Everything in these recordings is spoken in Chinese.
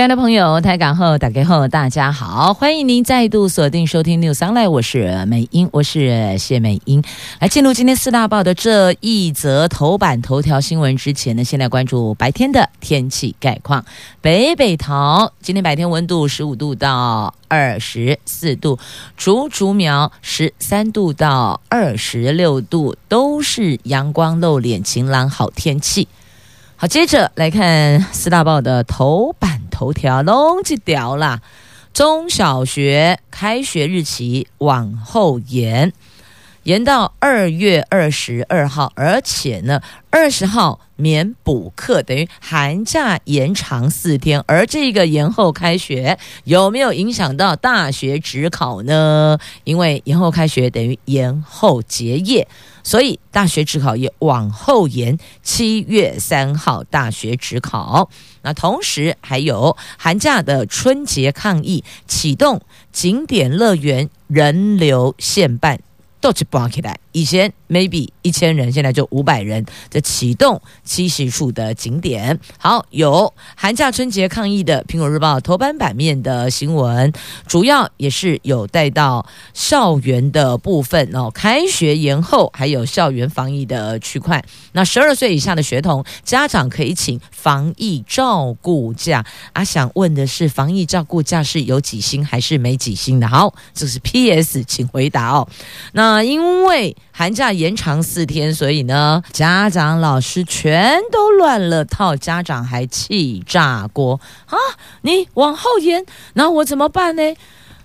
亲爱的朋友，台港后打开后，大家好，欢迎您再度锁定收听 News Online，我是美英，我是谢美英。来进入今天四大报的这一则头版头条新闻之前呢，先来关注白天的天气概况。北北桃今天白天温度十五度到二十四度，竹竹苗十三度到二十六度，都是阳光露脸、晴朗好天气。好，接着来看四大报的头版头条，弄这条啦，中小学开学日期往后延，延到二月二十二号，而且呢，二十号。免补课等于寒假延长四天，而这个延后开学有没有影响到大学指考呢？因为延后开学等于延后结业，所以大学指考也往后延，七月三号大学指考。那同时还有寒假的春节抗议启动，景点乐园人流限办。都去绑起来，以前 maybe 一千人，现在就五百人在启动七十处的景点。好，有寒假春节抗疫的《苹果日报》头版版面的新闻，主要也是有带到校园的部分哦。开学延后，还有校园防疫的区块。那十二岁以下的学童家长可以请防疫照顾假啊。想问的是，防疫照顾假是有几薪还是没几薪的？好，这是 PS，请回答哦。那。因为寒假延长四天，所以呢，家长老师全都乱了套，家长还气炸锅啊！你往后延，那我怎么办呢？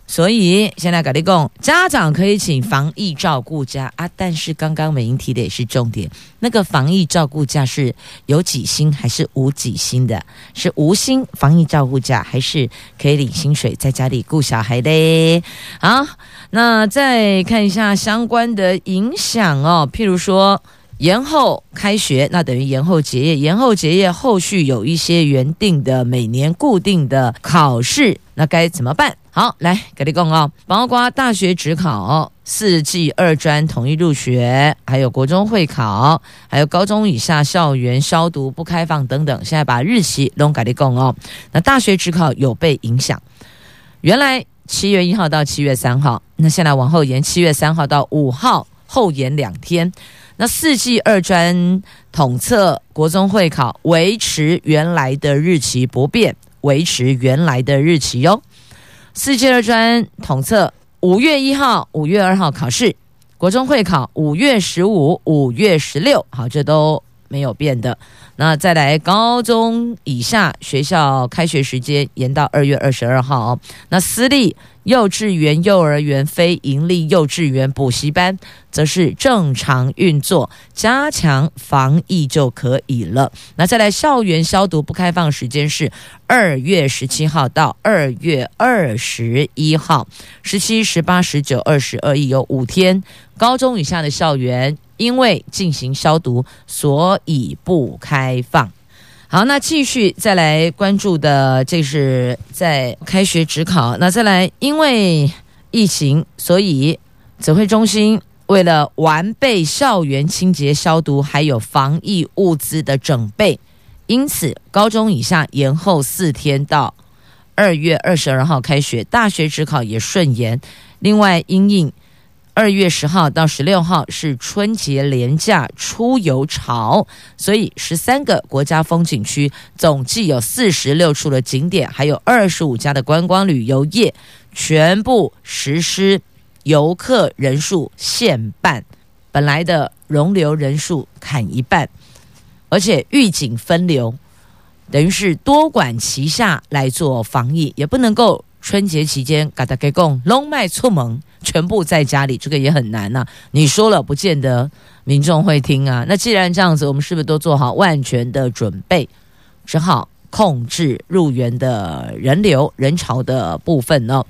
所以现在跟你讲，家长可以请防疫照顾假啊，但是刚刚美英提的也是重点，那个防疫照顾假是有几薪还是无几薪的？是无薪防疫照顾假，还是可以领薪水在家里顾小孩的？好，那再看一下相关的影响哦，譬如说。延后开学，那等于延后结业。延后结业，后续有一些原定的每年固定的考试，那该怎么办？好，来给你讲哦，包括大学指考、四技二专统一入学，还有国中会考，还有高中以下校园消毒不开放等等。现在把日期都给你讲哦。那大学指考有被影响，原来七月一号到七月三号，那现在往后延七月三号到五号，后延两天。那四季二专统测国中会考维持原来的日期不变，维持原来的日期哟。四季二专统测五月一号、五月二号考试，国中会考五月十五、五月十六，好，这都没有变的。那再来高中以下学校开学时间延到二月二十二号。那私立。幼稚园、幼儿园、非营利幼稚园补习班，则是正常运作，加强防疫就可以了。那再来，校园消毒不开放时间是二月十七号到二月二十一号，十七、十八、十九、二十二一有五天。高中以下的校园因为进行消毒，所以不开放。好，那继续再来关注的，这是在开学指考。那再来，因为疫情，所以指挥中心为了完备校园清洁消毒，还有防疫物资的整备，因此高中以下延后四天到二月二十二号开学，大学指考也顺延。另外，因应。二月十号到十六号是春节廉价出游潮，所以十三个国家风景区总计有四十六处的景点，还有二十五家的观光旅游业，全部实施游客人数限半，本来的容留人数砍一半，而且预警分流，等于是多管齐下来做防疫，也不能够。春节期间，嘎达给贡龙脉出门，全部在家里，这个也很难呐、你说了，不见得民众会听啊。那既然这样子，我们是不是都做好万全的准备，只好控制入园的人流人潮的部分呢？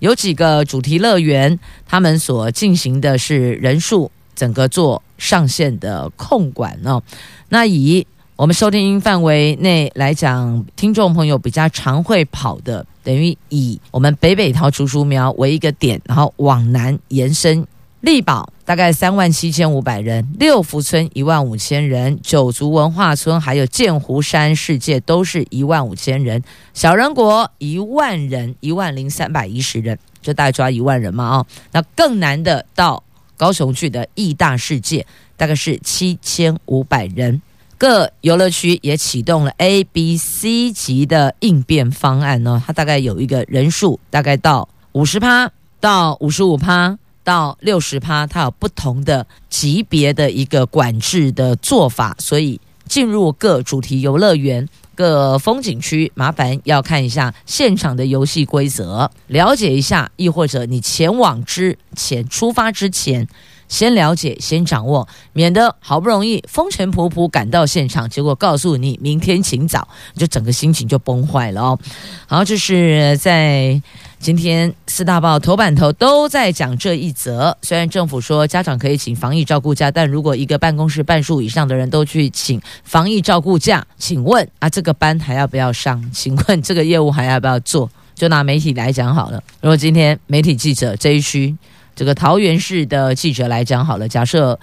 有几个主题乐园，他们所进行的是人数整个做上线的控管哦。那以我们收听范围内来讲，听众朋友比较常会跑的，等于以我们北北桃竹竹苗为一个点，然后往南延伸，力宝大概三万七千五百人，六福村一万五千人，九族文化村还有剑湖山世界都是一万五千人，小人国一万人，一万零三百一十人，就大概抓一万人嘛啊、哦。那更难的到高雄去的义大世界，大概是七千五百人。各游乐区也启动了 A、B、C 级的应变方案呢，它大概有一个人数，大概到五十趴到五十五趴到六十趴，它有不同的级别的一个管制的做法，所以进入各主题游乐园、各风景区，麻烦要看一下现场的游戏规则，了解一下，亦或者你前往之前出发之前。先了解，先掌握，免得好不容易风尘仆仆赶到现场，结果告诉你明天请早，就整个心情就崩坏了哦。好，这是在今天四大报头版头都在讲这一则。虽然政府说家长可以请防疫照顾假，但如果一个办公室半数以上的人都去请防疫照顾假，请问啊，这个班还要不要上？请问这个业务还要不要做？就拿媒体来讲好了，如果今天媒体记者这一区。这个桃园市的记者来讲好了，假设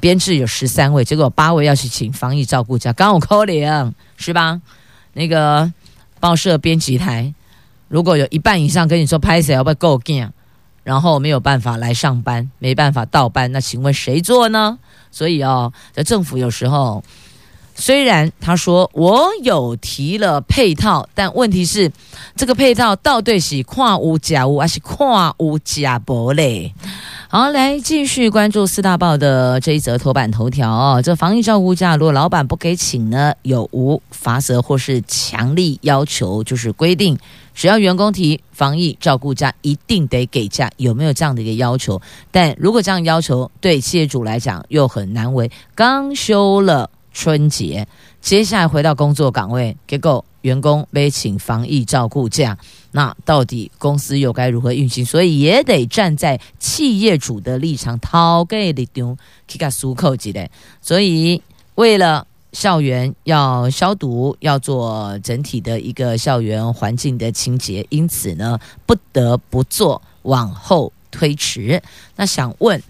编制有十三位，结果八位要去请防疫照顾假，刚好扣零是吧？那个报社编辑台如果有一半以上跟你说拍谢要不要够劲，然后没有办法来上班，没办法倒班，那请问谁做呢？所以哦，在政府有时候。虽然他说我有提了配套，但问题是这个配套到底是跨无假无还是跨无假薄嘞？好，来继续关注四大报的这一则头版头条哦。这防疫照顾假，如果老板不给请呢，有无罚则或是强力要求？就是规定，只要员工提防疫照顾假，一定得给假，有没有这样的一个要求？但如果这样要求对企业主来讲又很难为，刚休了。春节，接下来回到工作岗位，结果员工被请防疫照顾假，那到底公司又该如何运行？所以也得站在企业主的立场，讨个立场，去个出口之类。所以为了校园要消毒，要做整体的一个校园环境的清洁，因此呢，不得不做往后推迟。那想问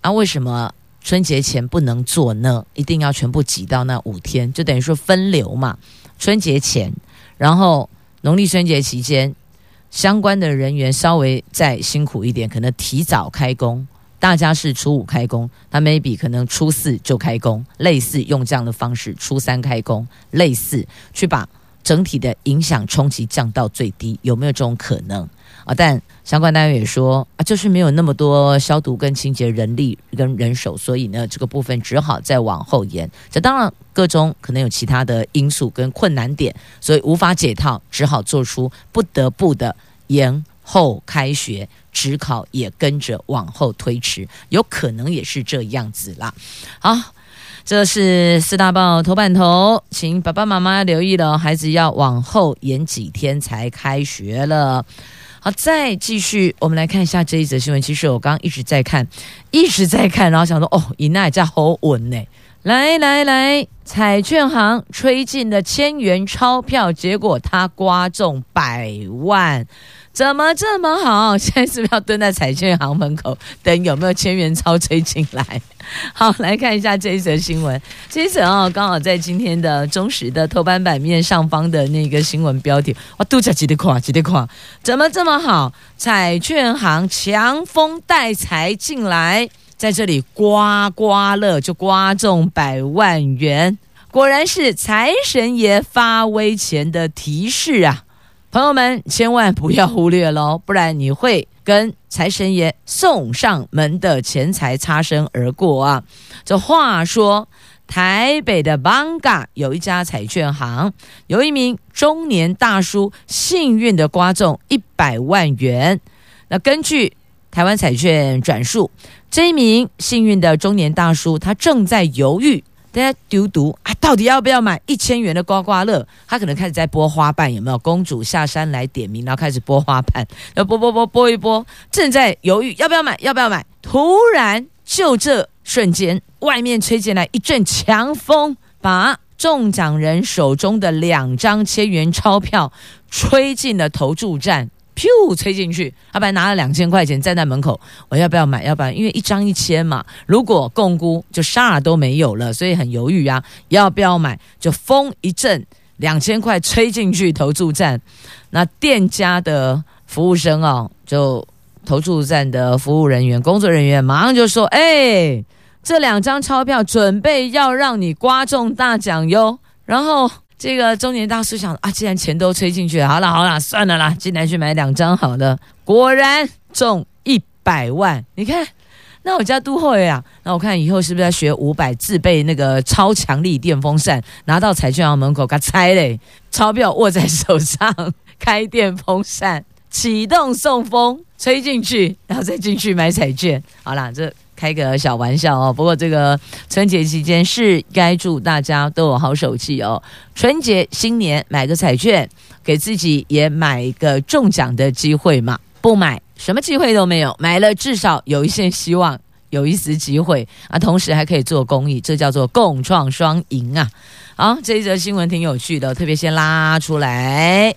啊，为什么？春节前不能做呢，一定要全部挤到那五天，就等于说分流嘛。春节前，然后农历春节期间，相关的人员稍微再辛苦一点，可能提早开工。大家是初五开工，他 maybe 可能初四就开工，类似用这样的方式，初三开工，类似去把整体的影响冲击降到最低，有没有这种可能？啊，但相关单位也说啊，就是没有那么多消毒跟清洁人力跟人手，所以呢，这个部分只好再往后延。这当然个中可能有其他的因素跟困难点，所以无法解套，只好做出不得不的延后开学，职考也跟着往后推迟，有可能也是这样子啦。好，这是四大报头版头，请爸爸妈妈留意了，孩子要往后延几天才开学了。好，再继续，我们来看一下这一则新闻。其实我刚刚一直在看，一直在看，然后想说，哦，伊那家好稳呢。来来来，彩券行吹进了千元钞票，结果他刮中百万。怎么这么好？现在是不是要蹲在彩券行门口等有没有千元钞吹进来？好，来看一下这一则新闻。这一则哦，刚好在今天的中时的头版版面上方的那个新闻标题，哇，度假几得垮，几得垮，怎么这么好？彩券行强风带财进来，在这里刮刮乐就刮中百万元，果然是财神爷发威前的提示啊！朋友们，千万不要忽略喽，不然你会跟财神爷送上门的钱财擦身而过啊！这话说，台北的艋舺有一家彩券行，有一名中年大叔幸运的刮中一百万元。那根据台湾彩券转述，这一名幸运的中年大叔，他正在犹豫。大家丢毒啊！到底要不要买一千元的刮刮乐？他可能开始在剥花瓣，有没有？公主下山来点名，然后开始剥花瓣，要剥剥剥剥一剥，正在犹豫要不要买，要不要买？突然，就这瞬间，外面吹进来一阵强风，把中奖人手中的两张千元钞票吹进了投注站，噗，吹进去。他本来拿了两千块钱站在门口，我要不要买？要不然，因为一张一千嘛，如果共估就啥都没有了，所以很犹豫啊，要不要买？就风一阵，两千块吹进去投注站，那店家的服务生哦，就投注站的服务人员、工作人员马上就说：“哎。”这两张钞票准备要让你刮中大奖哟，然后这个中年大叔想啊，既然钱都吹进去了，好了好了，算了啦，进来去买两张好了，果然中一百万。你看，那我家都会啊，那我看以后是不是要学五百自备那个超强力电风扇，拿到彩券行门口给拆嘞，钞票握在手上，开电风扇启动送风，吹进去，然后再进去买彩券。好啦，这。开个小玩笑哦，不过这个春节期间是该祝大家都有好手气哦。春节新年买个彩券，给自己也买一个中奖的机会嘛。不买什么机会都没有，买了至少有一线希望，有一丝机会啊。同时还可以做公益，这叫做共创双赢啊。好，这一则新闻挺有趣的，特别先拉出来。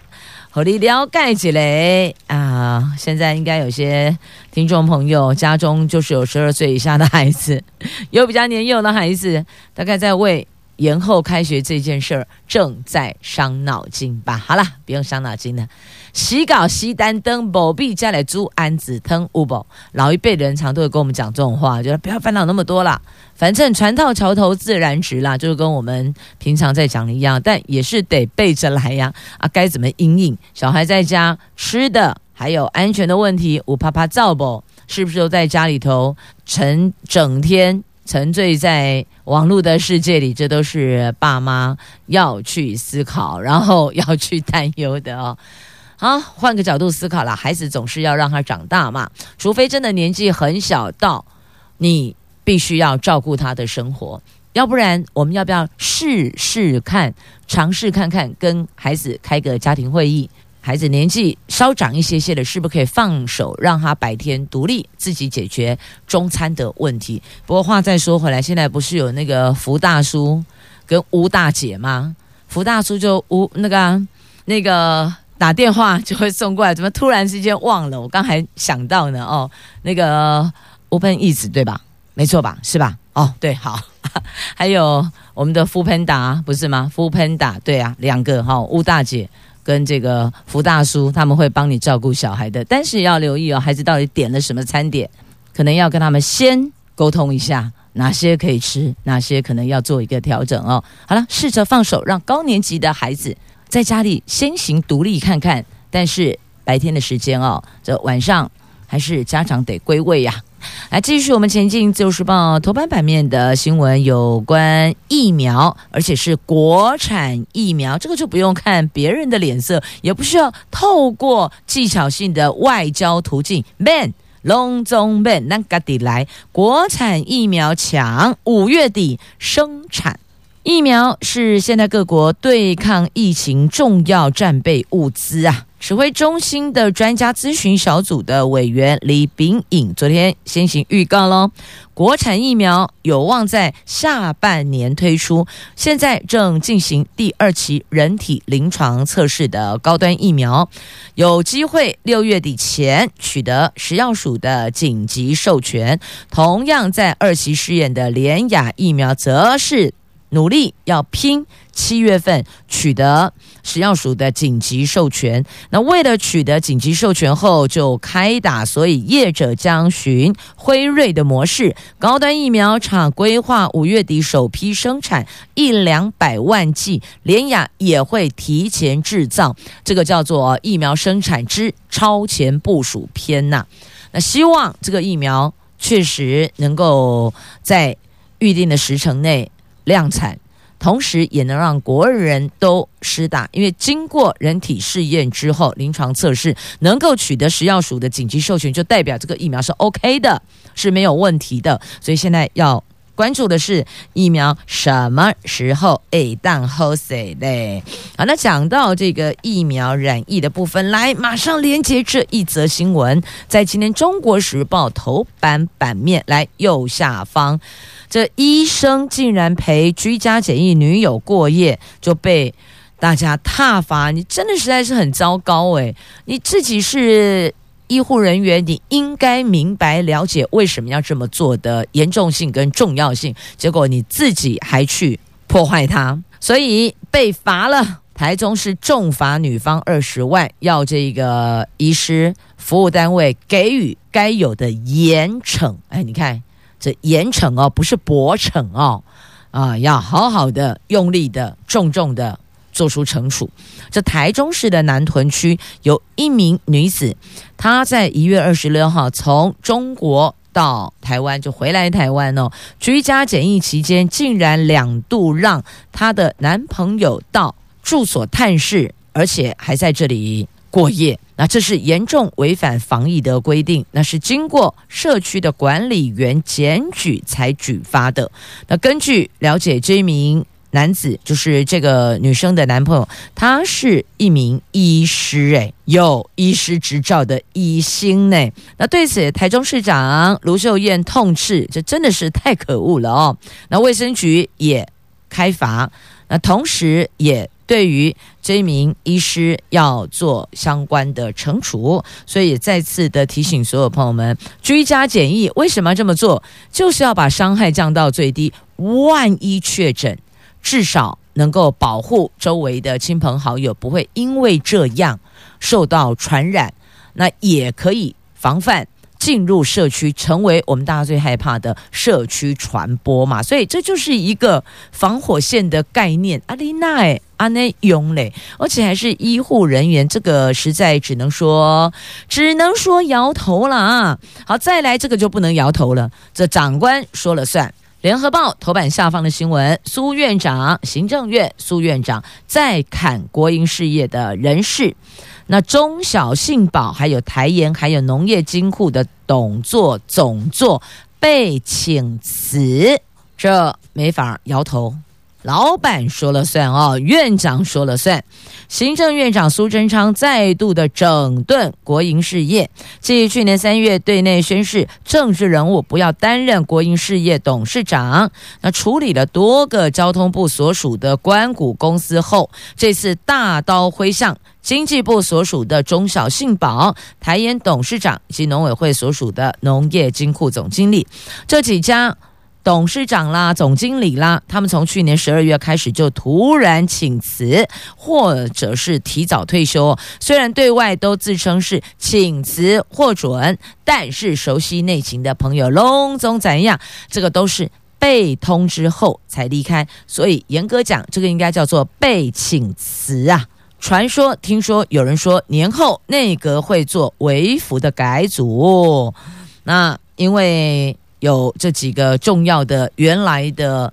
和你了解一下啊！现在应该有些听众朋友家中就是有十二岁以下的孩子，有比较年幼的孩子，大概在为延后开学这件事儿正在伤脑筋吧。好了，不用伤脑筋了。洗稿洗单灯，不必再来煮安子汤，五宝老一辈人常都会跟我们讲这种话，就是不要烦恼那么多啦，反正船到桥头自然直啦，就是跟我们平常在讲的一样，但也是得背着来呀。啊，该怎么因应？小孩在家吃的还有安全的问题，我怕怕造不？是不是都在家里头沉整天沉醉在网络的世界里？这都是爸妈要去思考，然后要去担忧的哦。啊，换个角度思考了，孩子总是要让他长大嘛，除非真的年纪很小到你必须要照顾他的生活，要不然我们要不要试试看，尝试看看跟孩子开个家庭会议？孩子年纪稍长一些些的，是不是可以放手让他白天独立自己解决中餐的问题？不过话再说回来，现在不是有那个福大叔跟吴大姐吗？福大叔就吴那个那个。打电话就会送过来，怎么突然之间忘了？我刚还想到呢。哦，那个 Open Eats 对吧？没错吧？是吧？哦，对，好。还有我们的 f o o Panda 不是吗？f o o Panda 对啊，两个哈，吴大姐跟这个福大叔他们会帮你照顾小孩的，但是要留意哦，孩子到底点了什么餐点，可能要跟他们先沟通一下，哪些可以吃，哪些可能要做一个调整哦。好了，试着放手，让高年级的孩子。在家里先行独立看看，但是白天的时间哦，这晚上还是家长得归位呀。来，继续我们前进，《自由时报》头版版面的新闻，有关疫苗，而且是国产疫苗，这个就不用看别人的脸色，也不需要透过技巧性的外交途径，ban 隆中 ban 那个得来，国产疫苗抢五月底生产。疫苗是现在各国对抗疫情重要战备物资啊！指挥中心的专家咨询小组的委员李秉颖昨天先行预告喽，国产疫苗有望在下半年推出，现在正进行第二期人体临床测试的高端疫苗，有机会六月底前取得食药署的紧急授权。同样在二期试验的联雅疫苗，则是。努力要拼七月份取得食药署的紧急授权。那为了取得紧急授权后就开打，所以业者将循辉瑞的模式，高端疫苗厂规划五月底首批生产一两百万剂，联雅也会提前制造，这个叫做疫苗生产之超前部署篇呐。那希望这个疫苗确实能够在预定的时程内。量产，同时也能让国人都施打，因为经过人体试验之后，临床测试能够取得食药署的紧急授权，就代表这个疫苗是 OK 的，是没有问题的。所以现在要关注的是疫苗什么时候会当好势嘞？好，那讲到这个疫苗染疫的部分，来马上连接这一则新闻，在今天《中国时报》头版版面来右下方，这医生竟然陪居家检疫女友过夜，就被大家挞伐，你真的实在是很糟糕诶，你自己是。医护人员，你应该明白了解为什么要这么做的严重性跟重要性，结果你自己还去破坏它，所以被罚了。台中市重罚女方二十万，要这个医师服务单位给予该有的严惩。哎，你看这严惩哦，不是薄惩哦，啊，要好好的、用力的、重重的。做出惩处。这台中市的南屯区有一名女子，她在一月二十六号从中国到台湾，就回来台湾哦。居家检疫期间，竟然两度让她的男朋友到住所探视，而且还在这里过夜。那这是严重违反防疫的规定，那是经过社区的管理员检举才举发的。那根据了解，这名。男子就是这个女生的男朋友，他是一名医师，诶，有医师执照的医星呢。那对此，台中市长卢秀燕痛斥，这真的是太可恶了哦。那卫生局也开罚，那同时也对于这名医师要做相关的惩处，所以再次的提醒所有朋友们，居家检疫为什么这么做？就是要把伤害降到最低，万一确诊。至少能够保护周围的亲朋好友不会因为这样受到传染，那也可以防范进入社区，成为我们大家最害怕的社区传播嘛。所以这就是一个防火线的概念。阿丽娜阿内勇嘞，而且还是医护人员，这个实在只能说只能说摇头了啊。好，再来这个就不能摇头了，这长官说了算。联合报头版下方的新闻：苏院长，行政院苏院长在砍国营事业的人事，那中小信保还有台盐还有农业金库的董座总座被请辞，这没法摇头。老板说了算哦，院长说了算。行政院长苏贞昌再度的整顿国营事业，继去年三月对内宣示政治人物不要担任国营事业董事长，那处理了多个交通部所属的关股公司后，这次大刀挥向经济部所属的中小信保、台盐董事长及农委会所属的农业金库总经理这几家。董事长啦，总经理啦，他们从去年十二月开始就突然请辞，或者是提早退休。虽然对外都自称是请辞获准，但是熟悉内情的朋友，龙总怎样？这个都是被通知后才离开，所以严格讲，这个应该叫做被请辞啊。传说，听说有人说年后内阁会做微幅的改组，那因为。有这几个重要的原来的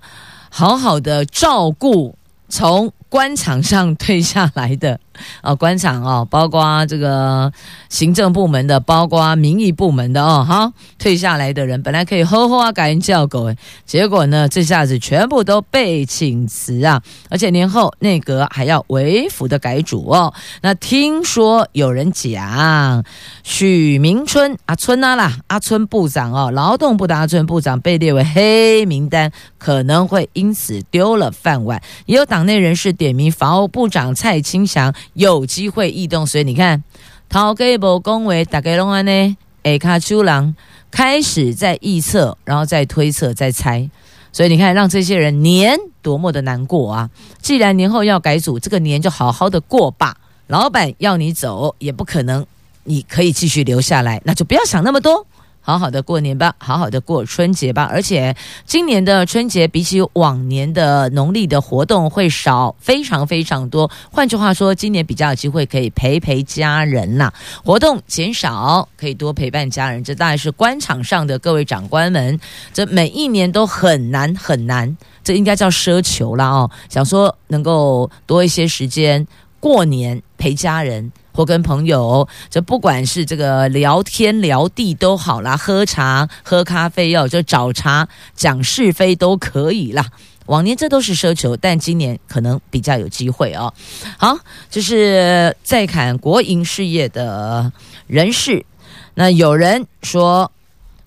好好的照顾，从官场上退下来的。哦，官场哦，包括这个行政部门的，包括民意部门的哦，哈，退下来的人本来可以呵呵啊，改人叫狗，结果呢，这下子全部都被请辞啊，而且年后内阁还要为辅的改组哦。那听说有人讲，许明春阿春啊啦，阿春部长哦，劳动部的阿春部长被列为黑名单，可能会因此丢了饭碗。也有党内人士点名防务部长蔡清祥。有机会异动，所以你看，头家无恭维，大家拢安呢，下卡丘郎开始在预测，然后再推测，再猜，所以你看，让这些人年多么的难过啊！既然年后要改组，这个年就好好的过吧。老板要你走，也不可能，你可以继续留下来，那就不要想那么多。好好的过年吧，好好的过春节吧。而且今年的春节比起往年的农历的活动会少非常非常多。换句话说，今年比较有机会可以陪陪家人呐。活动减少，可以多陪伴家人。这大概是官场上的各位长官们，这每一年都很难很难，这应该叫奢求了哦。想说能够多一些时间过年陪家人。或跟朋友，这不管是这个聊天聊地都好啦，喝茶喝咖啡哦，就找茬讲是非都可以啦。往年这都是奢求，但今年可能比较有机会哦。好，这是在看国营事业的人士。那有人说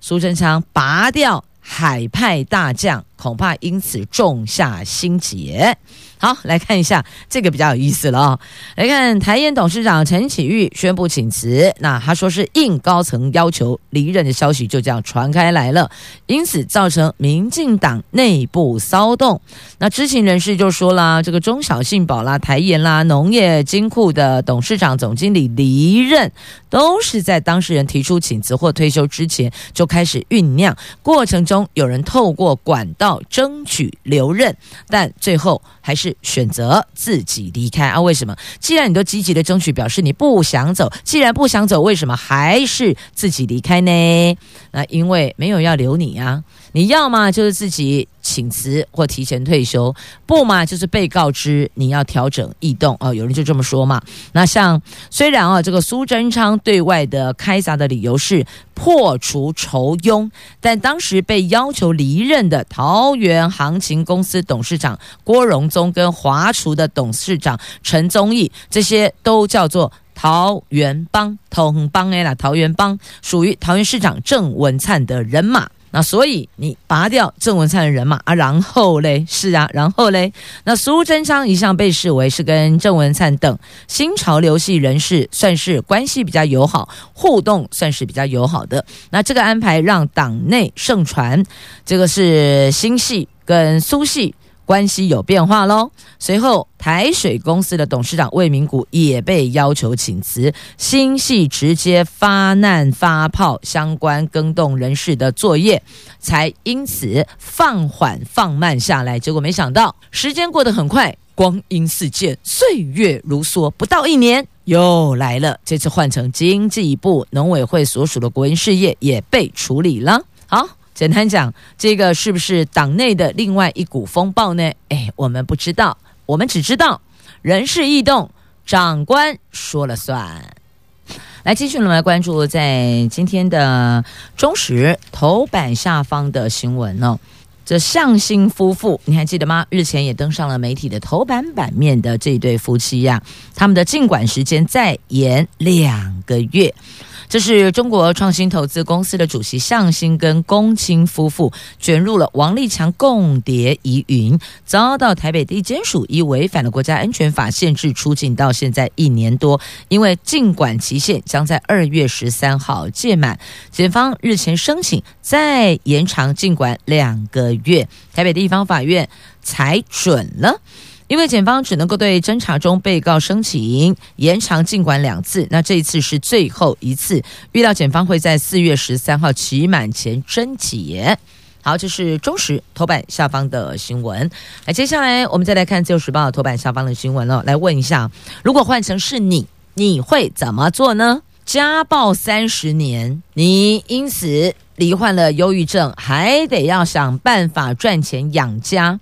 苏贞昌拔掉海派大将，恐怕因此种下心结。好，来看一下这个比较有意思了哦。来看台盐董事长陈启玉宣布请辞，那他说是应高层要求离任的消息就这样传开来了，因此造成民进党内部骚动。那知情人士就说啦，这个中小信保啦、台盐啦、农业金库的董事长、总经理离任，都是在当事人提出请辞或退休之前就开始酝酿，过程中有人透过管道要争取留任，但最后还是。选择自己离开啊？为什么？既然你都积极的争取，表示你不想走。既然不想走，为什么还是自己离开呢？那因为没有要留你啊。你要嘛就是自己请辞或提前退休，不嘛就是被告知你要调整异动哦。有人就这么说嘛。那像虽然啊，这个苏贞昌对外的开闸的理由是破除仇庸，但当时被要求离任的桃园航勤公司董事长郭荣宗跟华厨的董事长陈宗义，这些都叫做桃园帮、桃园帮哎啦，桃园帮属于桃园市长郑文灿的人马。那所以你拔掉郑文灿的人马啊，然后嘞，是啊，然后嘞，那苏贞昌一向被视为是跟郑文灿等新潮流系人士算是关系比较友好，互动算是比较友好的。那这个安排让党内盛传，这个是新系跟苏系。关系有变化喽。随后，台水公司的董事长魏明谷也被要求请辞，新系直接发难发炮相关更动人事的作业，才因此放缓放慢下来。结果没想到，时间过得很快，光阴似箭，岁月如梭，不到一年又来了。这次换成经济部农委会所属的国营事业也被处理了。好。简单讲，这个是不是党内的另外一股风暴呢？哎，我们不知道，我们只知道人事异动，长官说了算。来，继续我们来关注在今天的中时头版下方的新闻哦。这向心夫妇，你还记得吗？日前也登上了媒体的头版版面的这对夫妻呀、他们的进馆时间再延两个月。这是中国创新投资公司的主席向新跟龚青夫妇卷入了王立强共谍疑云，遭到台北地检署以违反了国家安全法限制出境，到现在一年多，因为尽管期限将在二月十三号届满，检方日前申请再延长尽管两个月，台北地方法院裁准了。因为检方只能够对侦查中被告申请延长进馆两次，那这一次是最后一次，预料检方会在四月十三号期满前侦结。好，这是中时头版下方的新闻。那，接下来我们再来看自由时报头版下方的新闻了。来问一下，如果换成是你，你会怎么做呢？家暴三十年，你因此罹患了忧郁症，还得要想办法赚钱养家。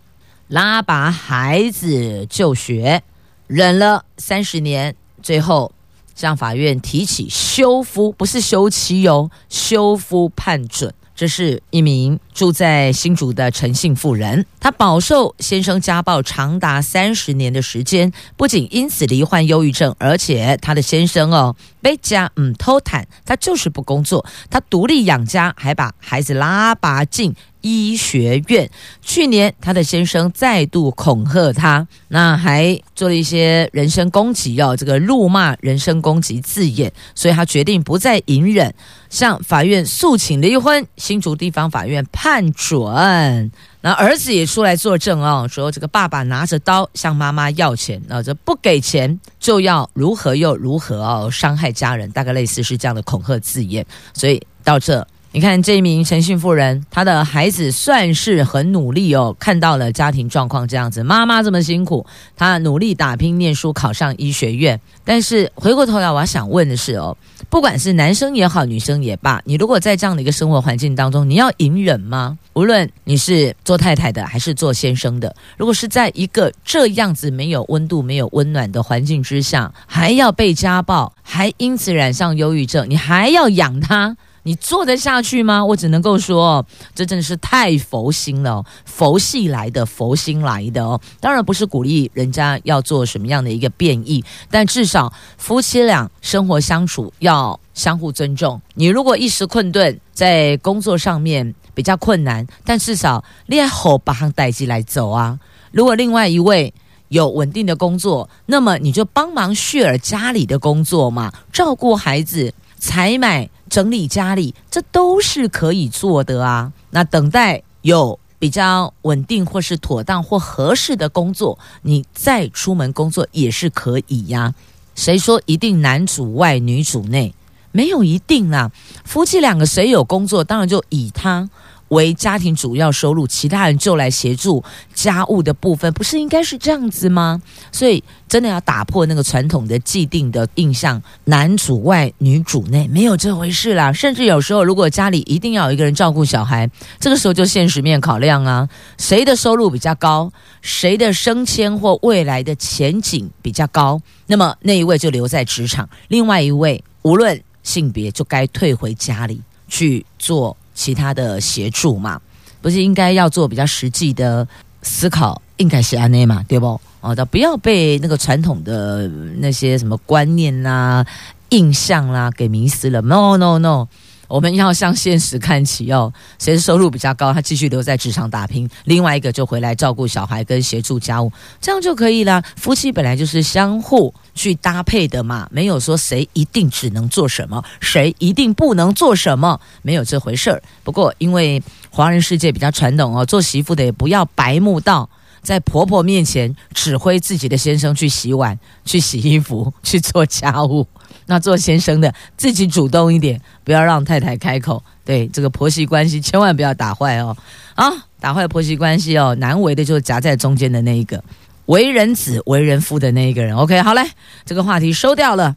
拉拔孩子就学，忍了三十年，最后向法院提起休夫，不是休妻哦，休夫判准。这是一名住在新竹的陈姓妇人，她饱受先生家暴长达三十年的时间，不仅因此罹患忧郁症，而且她的先生哦被家嗯偷谈，他就是不工作，他独立养家，还把孩子拉拔进医学院。去年，她的先生再度恐吓她，那还做了一些人身攻击哦，这个辱骂、人身攻击字眼，所以她决定不再隐忍。向法院诉请离婚，新竹地方法院判看准。那儿子也出来作证哦，说这个爸爸拿着刀向妈妈要钱，那这不给钱就要如何又如何哦，伤害家人，大概类似是这样的恐吓字眼。所以到这你看这名陈姓妇人，她的孩子算是很努力哦，看到了家庭状况这样子，妈妈这么辛苦，她努力打拼念书，考上医学院。但是回过头来，我想问的是哦，不管是男生也好，女生也罢，你如果在这样的一个生活环境当中，你要隐忍吗？无论你是做太太的还是做先生的，如果是在一个这样子没有温度、没有温暖的环境之下，还要被家暴，还因此染上忧郁症，你还要养他？你做得下去吗？我只能够说，这真的是太佛心了，佛系来的，佛心来的哦。当然不是鼓励人家要做什么样的一个变异，但至少夫妻俩生活相处要相互尊重。你如果一时困顿，在工作上面比较困难，但至少练好把行代志来走啊。如果另外一位有稳定的工作，那么你就帮忙 share 家里的工作嘛，照顾孩子，采买。整理家里，这都是可以做的啊。那等待有比较稳定或是妥当或合适的工作，你再出门工作也是可以呀。谁说一定男主外女主内？没有一定啦。夫妻两个谁有工作，当然就以他。为家庭主要收入，其他人就来协助家务的部分，不是应该是这样子吗？所以真的要打破那个传统的既定的印象，男主外女主内，没有这回事啦。甚至有时候，如果家里一定要有一个人照顾小孩，这个时候就现实面考量啊，谁的收入比较高，谁的升迁或未来的前景比较高，那么那一位就留在职场，另外一位无论性别就该退回家里去做。其他的协助嘛，不是应该要做比较实际的思考，应该是安内嘛，对不？哦，不要被那个传统的那些什么观念啦、印象啦、给迷失了。No no no。我们要向现实看齐哦，谁的收入比较高，他继续留在职场打拼；另外一个就回来照顾小孩跟协助家务，这样就可以了。夫妻本来就是相互去搭配的嘛，没有说谁一定只能做什么，谁一定不能做什么，没有这回事儿。不过因为华人世界比较传统哦，做媳妇的也不要白目到在婆婆面前指挥自己的先生去洗碗、去洗衣服、去做家务。那做先生的自己主动一点，不要让太太开口。对这个婆媳关系，千万不要打坏哦！啊，打坏婆媳关系哦，难为的就是夹在中间的那一个，为人子、为人父的那一个人。OK，好嘞，这个话题收掉了。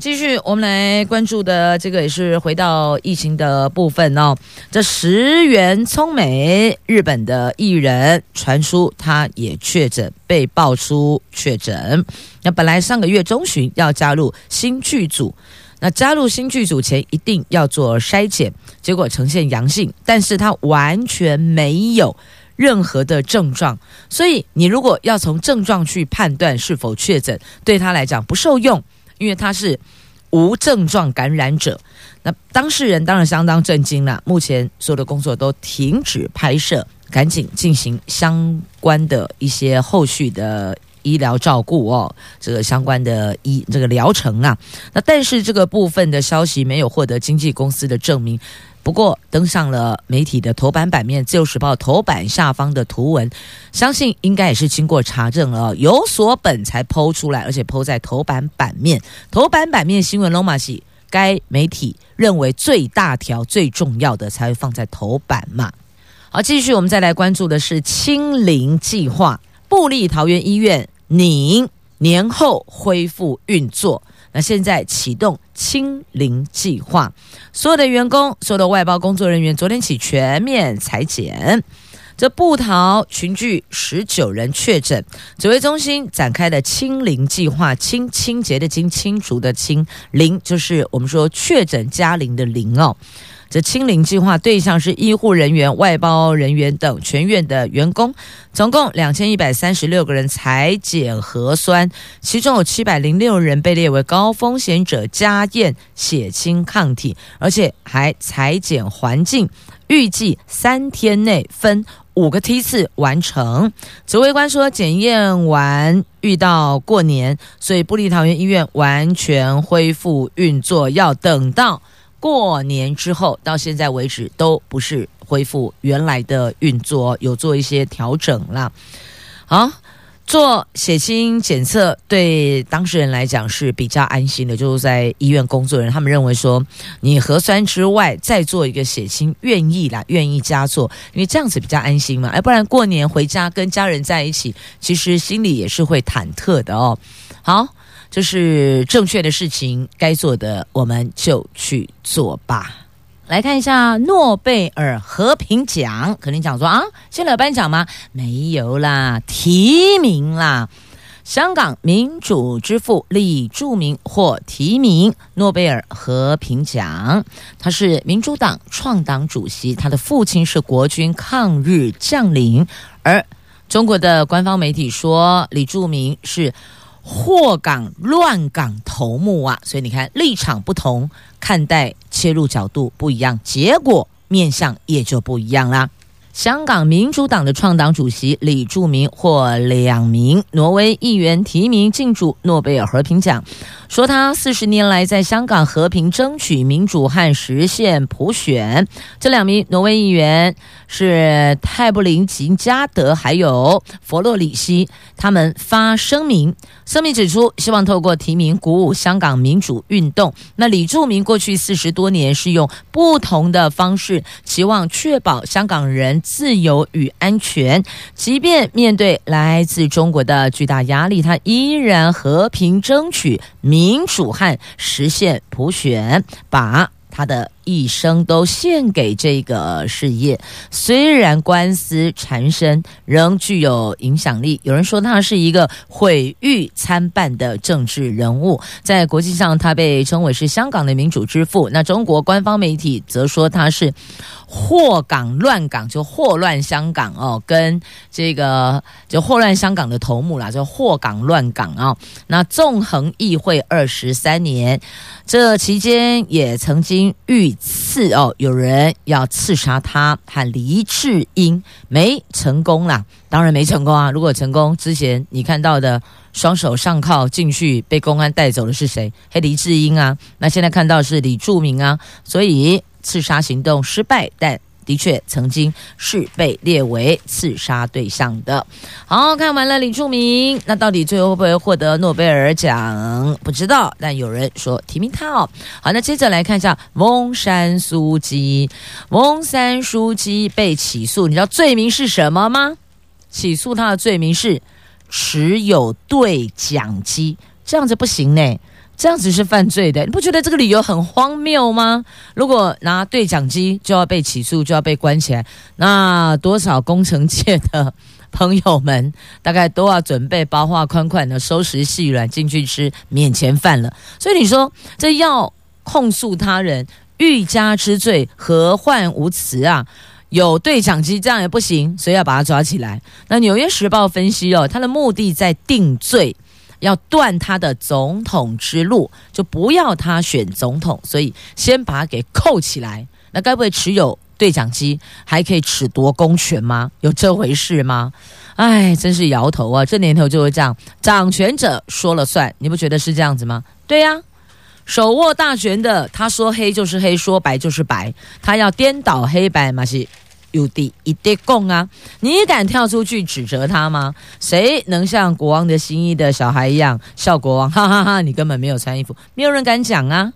继续，我们来关注的这个也是回到疫情的部分哦。这石原聪美，日本的艺人，传出他也确诊，被爆出确诊。那本来上个月中旬要加入新剧组，那加入新剧组前一定要做筛检，结果呈现阳性，但是他完全没有任何的症状，所以你如果要从症状去判断是否确诊，对他来讲不受用。因为他是无症状感染者，那当事人当然相当震惊了。目前所有的工作都停止拍摄，赶紧进行相关的一些后续的医疗照顾哦，这个相关的医这个疗程啊。那但是这个部分的消息没有获得经纪公司的证明。不过登上了媒体的头版版面，《自由时报》头版下方的图文，相信应该也是经过查证了，有所本才 PO 出来，而且 PO 在头版版面。头版版面新闻龙马戏，该媒体认为最大条、最重要的才会放在头版嘛。好，继续我们再来关注的是清零计划，布立桃园医院拟年后恢复运作。那现在启动清零计划，所有的员工、所有的外包工作人员，昨天起全面裁减。这步桃群聚十九人确诊，指挥中心展开的清零计划，清清洁的清，清除的清，零就是我们说确诊加零的零哦。这清零计划对象是医护人员、外包人员等全院的员工，总共两千一百三十六个人采检核酸，其中有七百零六人被列为高风险者，加验血清抗体，而且还采检环境，预计三天内分五个梯次完成。指挥官说，检验完遇到过年，所以布利桃园医院完全恢复运作，要等到。过年之后到现在为止都不是恢复原来的运作，有做一些调整啦。好，做血清检测对当事人来讲是比较安心的，就是在医院工作人，他们认为说，你核酸之外再做一个血清，愿意啦，愿意加做，因为这样子比较安心嘛。哎，不然过年回家跟家人在一起，其实心里也是会忐忑的哦。好，这是正确的事情，该做的我们就去做吧。来看一下诺贝尔和平奖，可能讲说啊，现在有颁奖吗？没有啦，提名啦。香港民主之父李柱铭获提名诺贝尔和平奖，他是民主党创党主席，他的父亲是国军抗日将领，而中国的官方媒体说李柱铭是。祸港乱港头目啊，所以你看立场不同，看待切入角度不一样，结果面向也就不一样啦。香港民主党的创党主席李柱铭获两名挪威议员提名竞逐诺贝尔和平奖，说他四十年来在香港和平争取民主和实现普选。这两名挪威议员是泰布林吉加德还有弗洛里希，他们发声明，声明指出希望透过提名鼓舞香港民主运动。那李柱铭过去四十多年是用不同的方式，期望确保香港人。自由与安全，即便面对来自中国的巨大压力，他依然和平争取民主和实现普选，把他的一生都献给这个事业。虽然官司缠身，仍具有影响力。有人说他是一个毁誉参半的政治人物，在国际上他被称为是香港的民主之父。那中国官方媒体则说他是祸港乱港，就祸乱香港哦，跟这个就祸乱香港的头目啦，就祸港乱港啊、哦。那纵横议会二十三年，这期间也曾经遇刺哦，有人要刺杀他喊黎智英，没成功啦，当然没成功啊。如果成功，之前你看到的双手上铐进去被公安带走的是谁？嘿，黎智英啊。那现在看到是李柱铭啊，所以刺杀行动失败，但。的确，曾经是被列为刺杀对象的。好，看完了李柱铭，那到底最后会不会获得诺贝尔奖？不知道，但有人说提名他哦。好，那接着来看一下翁山苏姬。翁山苏姬被起诉，你知道罪名是什么吗？起诉他的罪名是持有对讲机，这样子不行呢。这样子是犯罪的，你不觉得这个理由很荒谬吗？如果拿对讲机就要被起诉，就要被关起来，那多少工程界的朋友们大概都要准备包划款款的收拾细软进去吃免钱饭了。所以你说这要控诉他人欲加之罪，何患无辞啊？有对讲机这样也不行，所以要把他抓起来。那《纽约时报》分析哦，他的目的在定罪。要断他的总统之路，就不要他选总统，所以先把他给扣起来。那该不会持有对讲机还可以褫夺公权吗？有这回事吗？哎，真是摇头啊！这年头就会这样，掌权者说了算，你不觉得是这样子吗？对呀，手握大权的，他说黑就是黑，说白就是白，他要颠倒黑白嘛是。有的一地供啊！你敢跳出去指责他吗？谁能像国王的新衣的小孩一样笑国王？哈 哈哈哈！你根本没有穿衣服，没有人敢讲啊！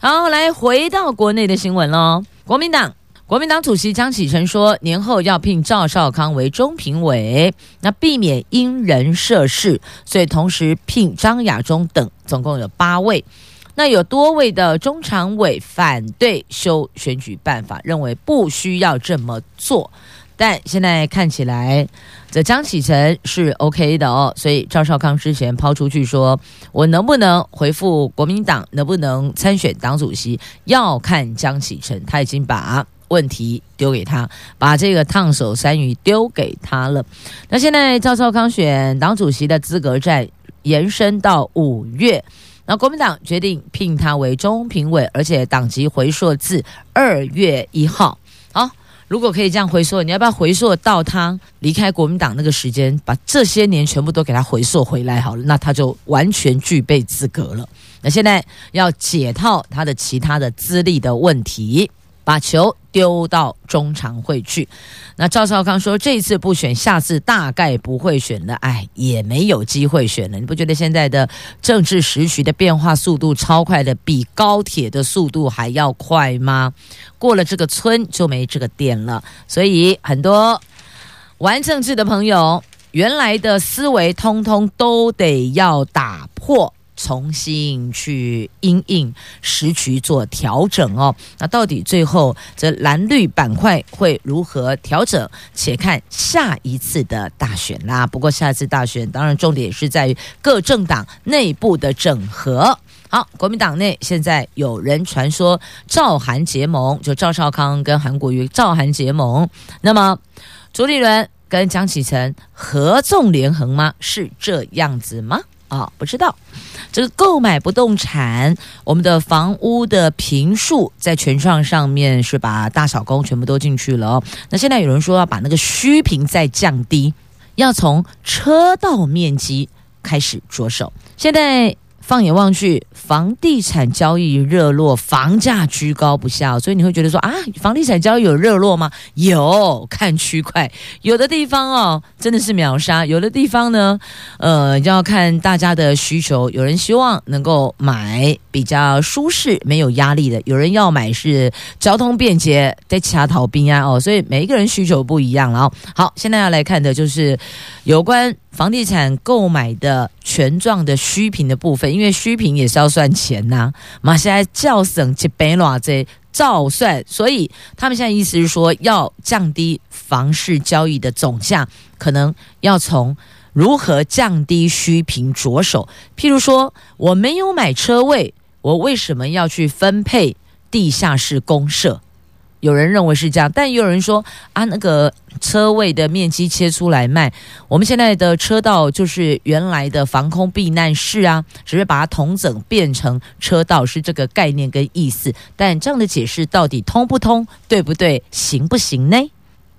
好，来回到国内的新闻喽。国民党国民党主席江启臣说，年后要聘赵少康为中评委，那避免因人设事，所以同时聘张亚中等，总共有八位。那有多位的中常委反对修选举办法，认为不需要这么做。但现在看起来，这江启臣是 OK 的哦。所以赵少康之前抛出去说：“我能不能回复国民党，能不能参选党主席，要看江启臣。”他已经把问题丢给他，把这个烫手山芋丢给他了。那现在赵少康选党主席的资格战延伸到五月。那国民党决定聘他为中评委，而且党籍回溯至二月一号。好，如果可以这样回溯，你要不要回溯到他离开国民党那个时间，把这些年全部都给他回溯回来好了，那他就完全具备资格了。那现在要解套他的其他的资历的问题。把球丢到中常会去。那赵少康说，这次不选，下次大概不会选了。哎，也没有机会选了。你不觉得现在的政治时局的变化速度超快的，比高铁的速度还要快吗？过了这个村就没这个店了。所以很多玩政治的朋友，原来的思维通通都得要打破。重新去因应时局做调整哦，那到底最后这蓝绿板块会如何调整？且看下一次的大选啦。不过下一次大选，当然重点是在于各政党内部的整合。好，国民党内现在有人传说赵韩结盟，就赵少康跟韩国瑜赵韩结盟。那么朱立伦跟江启臣合纵连横吗？是这样子吗？啊、不知道。这个购买不动产，我们的房屋的平数在全创上面是把大小工全部都进去了哦。那现在有人说要把那个虚坪再降低，要从车道面积开始着手。现在。放眼望去，房地产交易热络，房价居高不下，所以你会觉得说啊，房地产交易有热络吗？有，看区块，有的地方哦，真的是秒杀；有的地方呢，呃，要看大家的需求。有人希望能够买比较舒适、没有压力的，有人要买是交通便捷，在其他逃兵啊哦，所以每一个人需求不一样了哦。好，现在要来看的就是有关。房地产购买的权状的虚坪的部分，因为虚坪也是要算钱呐、啊，马现在叫省几百偌这照算，所以他们现在意思是说要降低房市交易的总价，可能要从如何降低虚坪着手。譬如说，我没有买车位，我为什么要去分配地下室公社？有人认为是这样，但也有人说啊，那个车位的面积切出来卖，我们现在的车道就是原来的防空避难室啊，只是把它同整变成车道，是这个概念跟意思。但这样的解释到底通不通，对不对，行不行呢？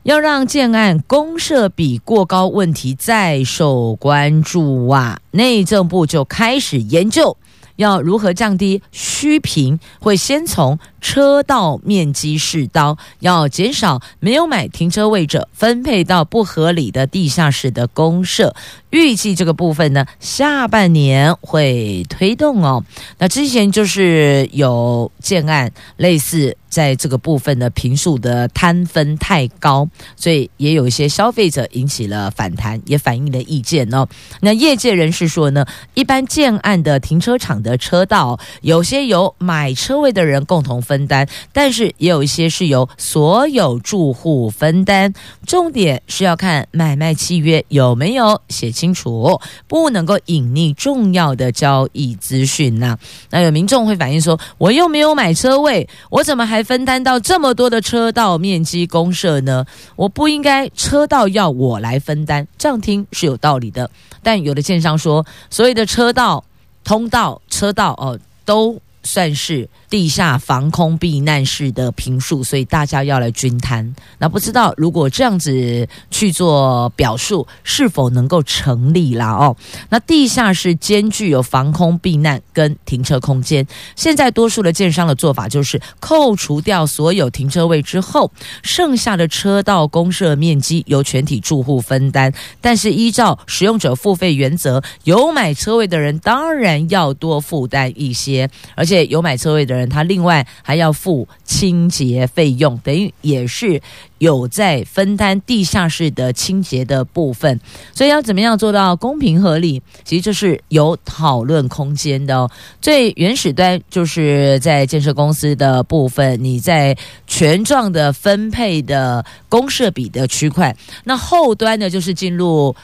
要让建案公设比过高问题再受关注啊，内政部就开始研究。要如何降低虚坪？会先从车道面积试刀，要减少没有买停车位者分配到不合理的地下室的公设。预计这个部分呢，下半年会推动哦。那之前就是有建案类似。在这个部分的平数的摊分太高，所以也有一些消费者引起了反弹，也反映了意见哦。那业界人士说呢，一般建案的停车场的车道，有些由买车位的人共同分担，但是也有一些是由所有住户分担。重点是要看买卖契约有没有写清楚，不能够隐匿重要的交易资讯呐。那有民众会反映说，我又没有买车位，我怎么还分担到这么多的车道面积公社呢？我不应该车道要我来分担，这样听是有道理的。但有的建商说，所有的车道、通道、车道哦，都算是。地下防空避难室的平数，所以大家要来均摊。那不知道如果这样子去做表述，是否能够成立啦？哦，那地下室兼具有防空避难跟停车空间。现在多数的建商的做法就是扣除掉所有停车位之后，剩下的车道公设面积由全体住户分担。但是依照使用者付费原则，有买车位的人当然要多负担一些，而且有买车位的人。他另外还要付清洁费用，等于也是有在分担地下室的清洁的部分，所以要怎么样做到公平合理？其实这是有讨论空间的哦。最原始端就是在建设公司的部分，你在权状的分配的公设比的区块，那后端呢就是进入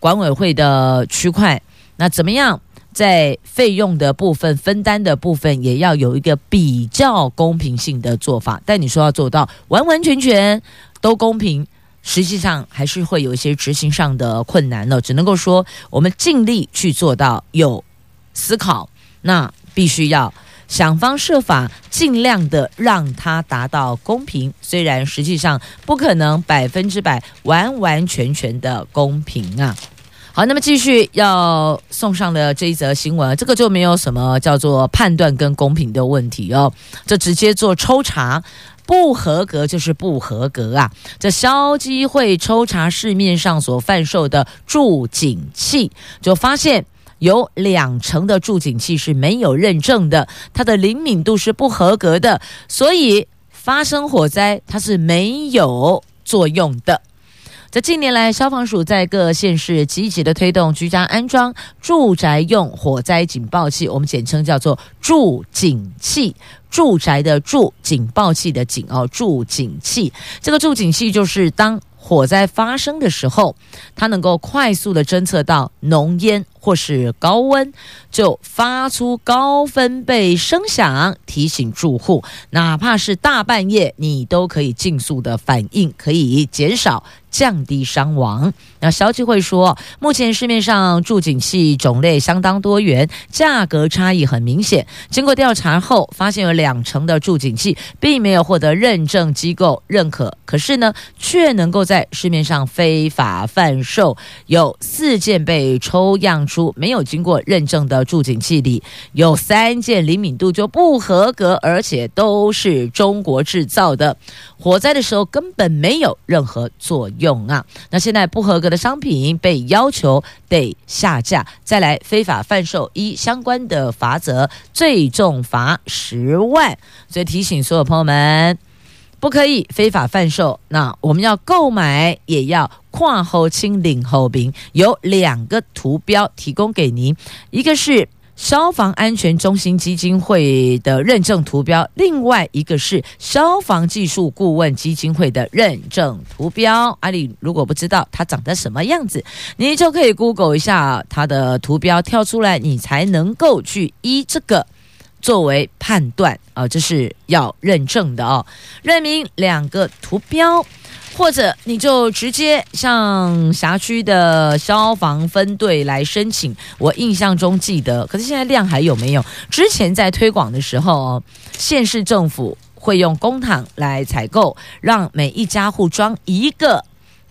管委会的区块，那怎么样？在费用的部分、分担的部分，也要有一个比较公平性的做法。但你说要做到完完全全都公平，实际上还是会有一些执行上的困难了。只能够说，我们尽力去做到有思考，那必须要想方设法，尽量的让它达到公平。虽然实际上不可能百分之百完完全全的公平啊。好，那么继续要送上的这一则新闻，这个就没有什么叫做判断跟公平的问题哦，这直接做抽查。不合格就是不合格啊！这消基会抽查市面上所贩售的助警器，就发现有两成的助警器是没有认证的，它的灵敏度是不合格的，所以发生火灾它是没有作用的。在近年来，消防署在各县市积极的推动居家安装住宅用火灾警报器，我们简称叫做住警器。住宅的住，警报器的警哦，住警器。这个住警器就是当火灾发生的时候，它能够快速的侦测到浓烟或是高温，就发出高分贝声响提醒住户，哪怕是大半夜，你都可以尽速的反应，可以减少。降低伤亡。那消基会说，目前市面上助警器种类相当多元，价格差异很明显。经过调查后，发现有两成的助警器并没有获得认证机构认可，可是呢，却能够在市面上非法贩售。有四件被抽样出没有经过认证的住警器里，有三件灵敏度就不合格，而且都是中国制造的。火灾的时候根本没有任何作用啊！那现在不合格的商品被要求得下架，再来非法贩售，一相关的罚则，最重罚十万。所以提醒所有朋友们，不可以非法贩售。那我们要购买，也要跨后清领后兵，有两个图标提供给您，一个是。消防安全中心基金会的认证图标，另外一个是消防技术顾问基金会的认证图标。阿里如果不知道它长得什么样子，你就可以 Google 一下它的图标跳出来，你才能够去依这个作为判断啊，这是要认证的哦。认明两个图标。或者你就直接向辖区的消防分队来申请。我印象中记得，可是现在量还有没有？之前在推广的时候，县市政府会用公帑来采购，让每一家户装一个。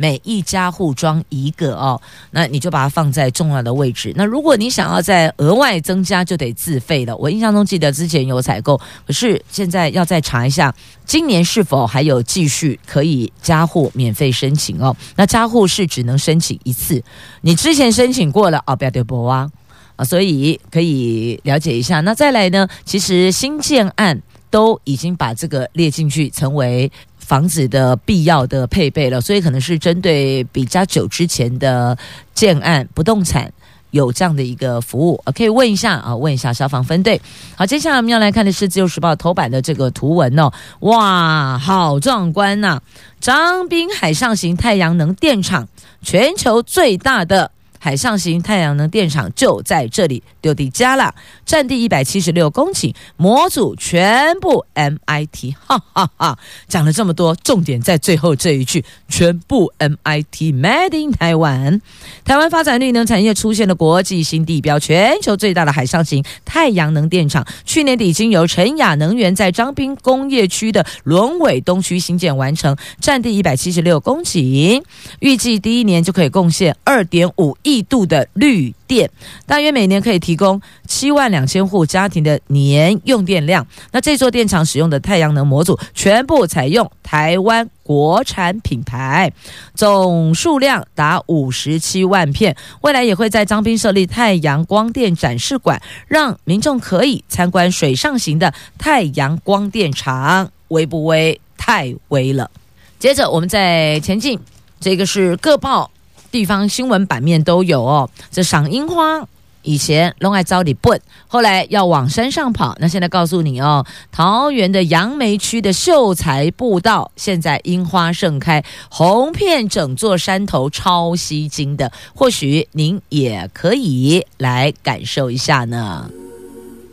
每一家户装一个哦，那你就把它放在重要的位置。那如果你想要再额外增加，就得自费了。我印象中记得之前有采购，可是现在要再查一下，今年是否还有继续可以加户免费申请哦？那加户是只能申请一次，你之前申请过了哦，不要对不啊啊，所以可以了解一下。那再来呢，其实新建案都已经把这个列进去，成为。房子的必要的配备了，所以可能是针对比较久之前的建案不动产有这样的一个服务，可以问一下啊，问一下消防分队。好，接下来我们要来看的是《自由时报》头版的这个图文哦，哇，好壮观呐！张滨海上型太阳能电厂，全球最大的。海上型太阳能电厂就在这里，丢地家了，占地一百七十六公顷，模组全部 MIT，哈哈哈！讲了这么多，重点在最后这一句，全部 MIT，Made in Taiwan。台湾发展绿能产业出现了国际新地标，全球最大的海上型太阳能电厂，去年底已经由陈雅能源在彰滨工业区的仑尾东区新建完成，占地一百七十六公顷，预计第一年就可以贡献二点五亿亿。度的绿电，大约每年可以提供七万两千户家庭的年用电量。那这座电厂使用的太阳能模组全部采用台湾国产品牌，总数量达五十七万片。未来也会在彰滨设立太阳光电展示馆，让民众可以参观水上型的太阳光电厂。微不微？太微了！接着我们再前进，这个是各报。地方新闻版面都有哦。这赏樱花以前拢爱招你笨，后来要往山上跑。那现在告诉你哦，桃园的杨梅区的秀才步道，现在樱花盛开，红遍整座山头，超吸睛的。或许您也可以来感受一下呢。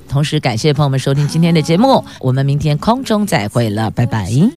同时感谢朋友们收听今天的节目，我们明天空中再会了，拜拜。